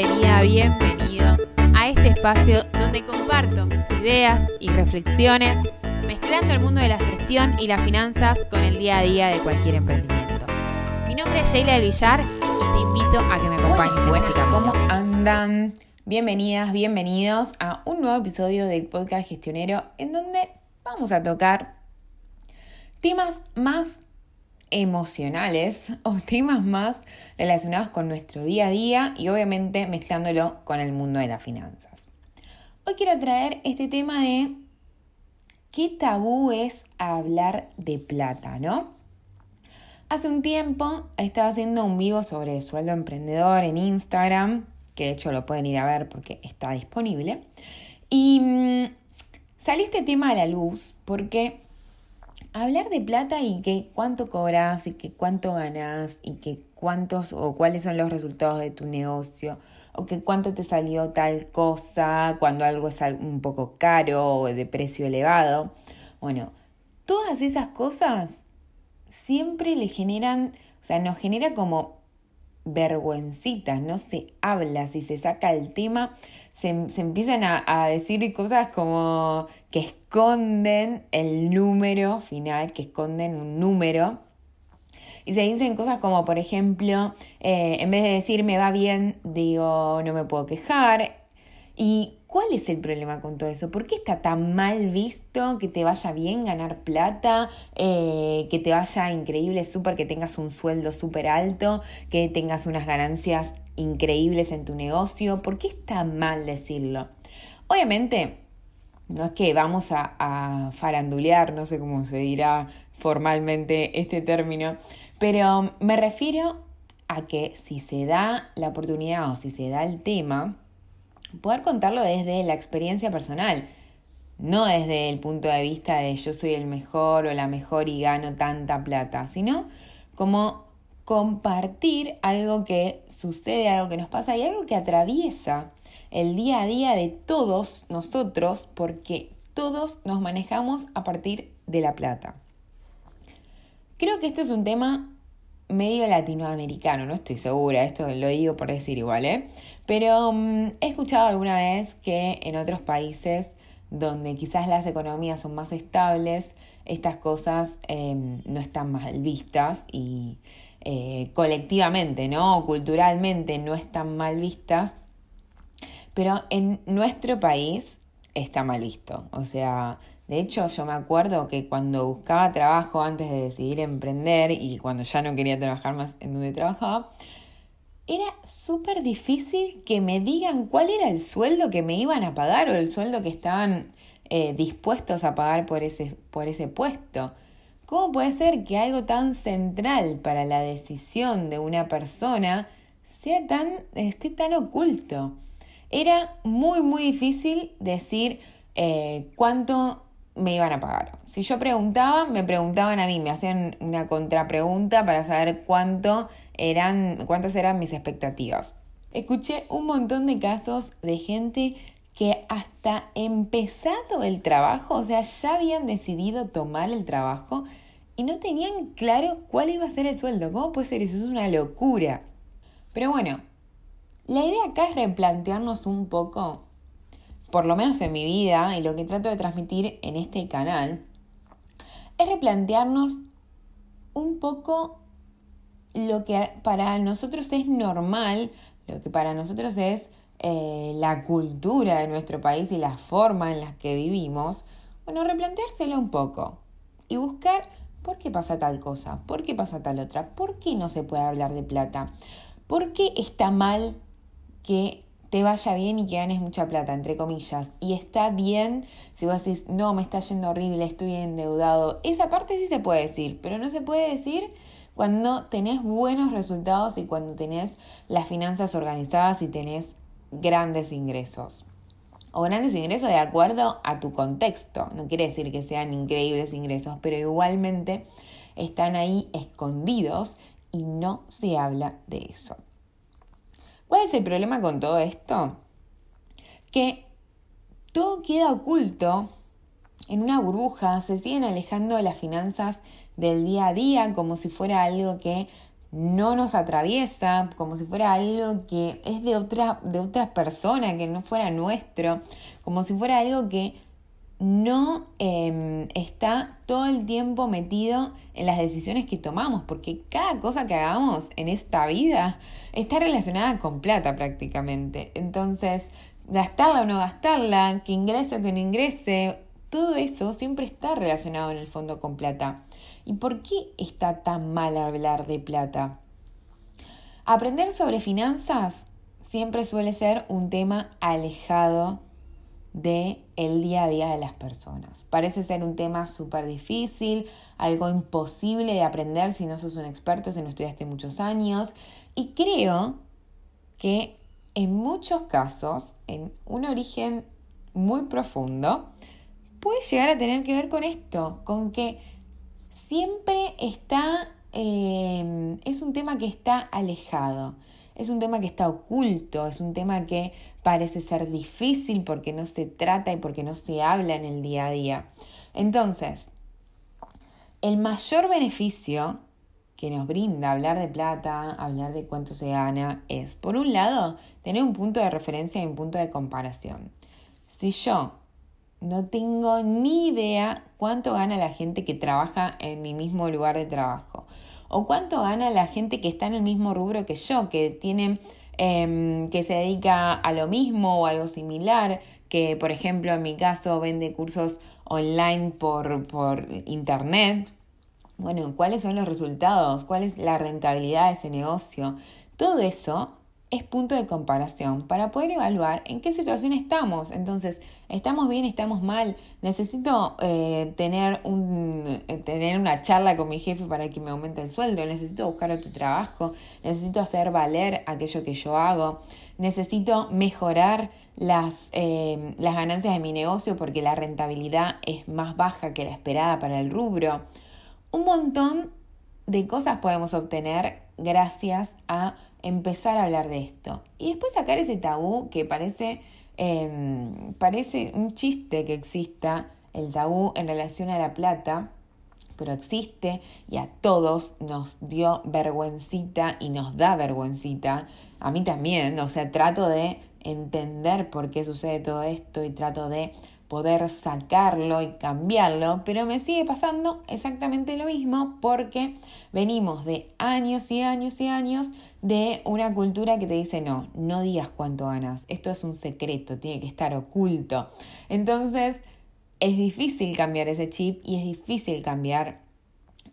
Bienvenida, bienvenido a este espacio donde comparto mis ideas y reflexiones mezclando el mundo de la gestión y las finanzas con el día a día de cualquier emprendimiento. Mi nombre es Sheila del Villar y te invito a que me acompañes. Bueno, este ¿cómo andan? Bienvenidas, bienvenidos a un nuevo episodio del podcast gestionero en donde vamos a tocar temas más emocionales o temas más relacionados con nuestro día a día y obviamente mezclándolo con el mundo de las finanzas. Hoy quiero traer este tema de qué tabú es hablar de plata, ¿no? Hace un tiempo estaba haciendo un vivo sobre sueldo emprendedor en Instagram, que de hecho lo pueden ir a ver porque está disponible, y mm, salió este tema a la luz porque hablar de plata y que cuánto cobras y que cuánto ganas y que cuántos o cuáles son los resultados de tu negocio o que cuánto te salió tal cosa cuando algo es un poco caro o de precio elevado. Bueno, todas esas cosas siempre le generan, o sea, nos genera como vergüencitas, no se habla, si se saca el tema, se, empiezan a, decir cosas como que esconden el número final, que esconden un número. Y se dicen cosas como, por ejemplo, eh, en vez de decir me va bien, digo no me puedo quejar. ¿Y cuál es el problema con todo eso? ¿Por qué está tan mal visto que te vaya bien ganar plata, eh, que te vaya increíble, súper, que tengas un sueldo súper alto, que tengas unas ganancias increíbles en tu negocio? ¿Por qué está mal decirlo? Obviamente, no es que vamos a, a farandulear, no sé cómo se dirá formalmente este término, pero me refiero a que si se da la oportunidad o si se da el tema, poder contarlo desde la experiencia personal, no desde el punto de vista de yo soy el mejor o la mejor y gano tanta plata, sino como compartir algo que sucede, algo que nos pasa y algo que atraviesa el día a día de todos nosotros porque todos nos manejamos a partir de la plata. Creo que este es un tema medio latinoamericano, no estoy segura, esto lo digo por decir igual, ¿eh? Pero mm, he escuchado alguna vez que en otros países donde quizás las economías son más estables, estas cosas em, no están mal vistas y eh, colectivamente, ¿no? Culturalmente no están mal vistas, pero en nuestro país está mal visto. O sea, de hecho, yo me acuerdo que cuando buscaba trabajo antes de decidir emprender y cuando ya no quería trabajar más en donde trabajaba, era súper difícil que me digan cuál era el sueldo que me iban a pagar o el sueldo que estaban eh, dispuestos a pagar por ese, por ese puesto. ¿Cómo puede ser que algo tan central para la decisión de una persona sea tan, esté tan oculto? Era muy, muy difícil decir eh, cuánto me iban a pagar. Si yo preguntaba, me preguntaban a mí, me hacían una contrapregunta para saber cuánto eran, cuántas eran mis expectativas. Escuché un montón de casos de gente que hasta empezado el trabajo, o sea, ya habían decidido tomar el trabajo y no tenían claro cuál iba a ser el sueldo. ¿Cómo puede ser eso? Es una locura. Pero bueno, la idea acá es replantearnos un poco por lo menos en mi vida y lo que trato de transmitir en este canal, es replantearnos un poco lo que para nosotros es normal, lo que para nosotros es eh, la cultura de nuestro país y la forma en la que vivimos, bueno, replanteárselo un poco y buscar por qué pasa tal cosa, por qué pasa tal otra, por qué no se puede hablar de plata, por qué está mal que te vaya bien y que ganes mucha plata, entre comillas. Y está bien si vos decís, no, me está yendo horrible, estoy endeudado. Esa parte sí se puede decir, pero no se puede decir cuando tenés buenos resultados y cuando tenés las finanzas organizadas y tenés grandes ingresos. O grandes ingresos de acuerdo a tu contexto. No quiere decir que sean increíbles ingresos, pero igualmente están ahí escondidos y no se habla de eso. ¿Cuál es el problema con todo esto? Que todo queda oculto en una burbuja, se siguen alejando las finanzas del día a día como si fuera algo que no nos atraviesa, como si fuera algo que es de otra, de otra persona, que no fuera nuestro, como si fuera algo que no em, está todo el tiempo metido en las decisiones que tomamos, porque cada cosa que hagamos en esta vida está relacionada con plata prácticamente. Entonces, gastarla o no gastarla, que ingrese o que no ingrese, todo eso siempre está relacionado en el fondo con plata. ¿Y por qué está tan mal hablar de plata? Aprender sobre finanzas siempre suele ser un tema alejado de el día a día de las personas. Parece ser un tema súper difícil, algo imposible de aprender si no sos un experto, si no estudiaste muchos años. Y creo que en muchos casos, en un origen muy profundo, puede llegar a tener que ver con esto, con que siempre está, eh, es un tema que está alejado, es un tema que está oculto, es un tema que parece ser difícil porque no se trata y porque no se habla en el día a día. Entonces, el mayor beneficio que nos brinda hablar de plata, hablar de cuánto se gana, es, por un lado, tener un punto de referencia y un punto de comparación. Si yo no tengo ni idea cuánto gana la gente que trabaja en mi mismo lugar de trabajo, o cuánto gana la gente que está en el mismo rubro que yo, que tiene Em, que se dedica a lo mismo o algo similar, que por ejemplo en mi caso vende cursos online por, por internet. Bueno, ¿cuáles son los resultados? ¿Cuál es la rentabilidad de ese negocio? Todo eso es punto de comparación para poder evaluar en qué situación estamos. Entonces, ¿estamos bien? ¿Estamos mal? ¿Necesito eh, tener, un, eh, tener una charla con mi jefe para que me aumente el sueldo? ¿Necesito buscar otro trabajo? ¿Necesito hacer valer aquello que yo hago? ¿Necesito mejorar las, eh, las ganancias de mi negocio porque la rentabilidad es más baja que la esperada para el rubro? Un montón de cosas podemos obtener gracias a empezar a hablar de esto. Y después sacar ese tabú que parece, em, parece un chiste que exista el tabú en relación a la plata, pero existe y a todos nos dio vergüencita y nos da vergüencita. A mí también, o sea, trato de entender por qué sucede todo esto y trato de poder sacarlo y cambiarlo, pero me sigue pasando exactamente lo mismo porque venimos de años y años y años de una cultura que te dice no, no digas cuánto ganas, esto es un secreto, tiene que estar oculto. Entonces es difícil cambiar ese chip y es difícil cambiar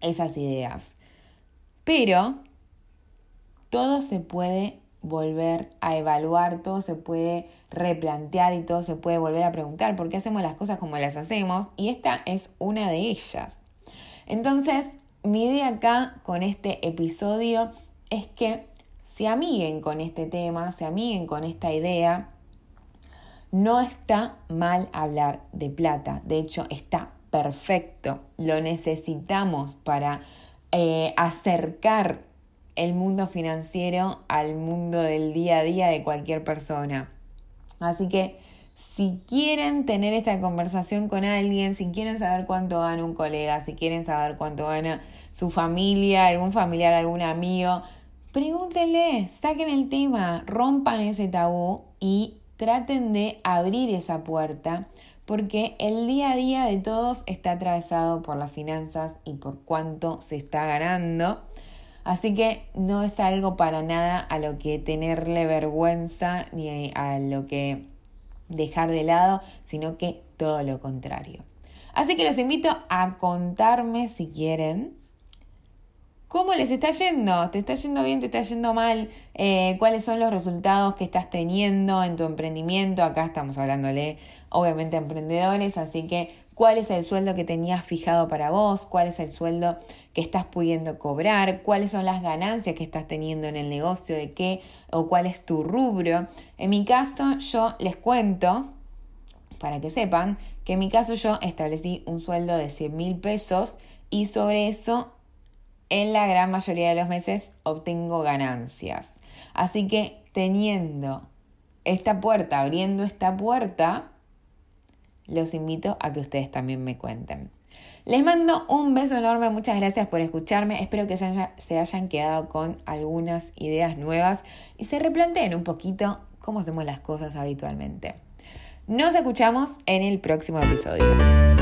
esas ideas. Pero todo se puede volver a evaluar, todo se puede replantear y todo se puede volver a preguntar por qué hacemos las cosas como las hacemos y esta es una de ellas. Entonces, mi idea acá con este episodio es que se amiguen con este tema, se amiguen con esta idea. No está mal hablar de plata, de hecho está perfecto, lo necesitamos para eh, acercar el mundo financiero al mundo del día a día de cualquier persona. Así que si quieren tener esta conversación con alguien, si quieren saber cuánto gana un colega, si quieren saber cuánto gana su familia, algún familiar, algún amigo, pregúntenle, saquen el tema, rompan ese tabú y traten de abrir esa puerta porque el día a día de todos está atravesado por las finanzas y por cuánto se está ganando. Así que no es algo para nada a lo que tenerle vergüenza ni a lo que dejar de lado, sino que todo lo contrario. Así que los invito a contarme si quieren ¿Cómo les está yendo? ¿Te está yendo bien? ¿Te está yendo mal? Eh, ¿Cuáles son los resultados que estás teniendo en tu emprendimiento? Acá estamos hablándole obviamente a emprendedores, así que ¿cuál es el sueldo que tenías fijado para vos? ¿Cuál es el sueldo que estás pudiendo cobrar? ¿Cuáles son las ganancias que estás teniendo en el negocio? ¿De qué? ¿O cuál es tu rubro? En mi caso, yo les cuento, para que sepan, que en mi caso yo establecí un sueldo de 100 mil pesos y sobre eso en la gran mayoría de los meses obtengo ganancias. Así que teniendo esta puerta, abriendo esta puerta, los invito a que ustedes también me cuenten. Les mando un beso enorme, muchas gracias por escucharme. Espero que se, hayan quedado con algunas ideas nuevas y se replanteen un poquito cómo hacemos las cosas habitualmente. Nos escuchamos en el próximo episodio.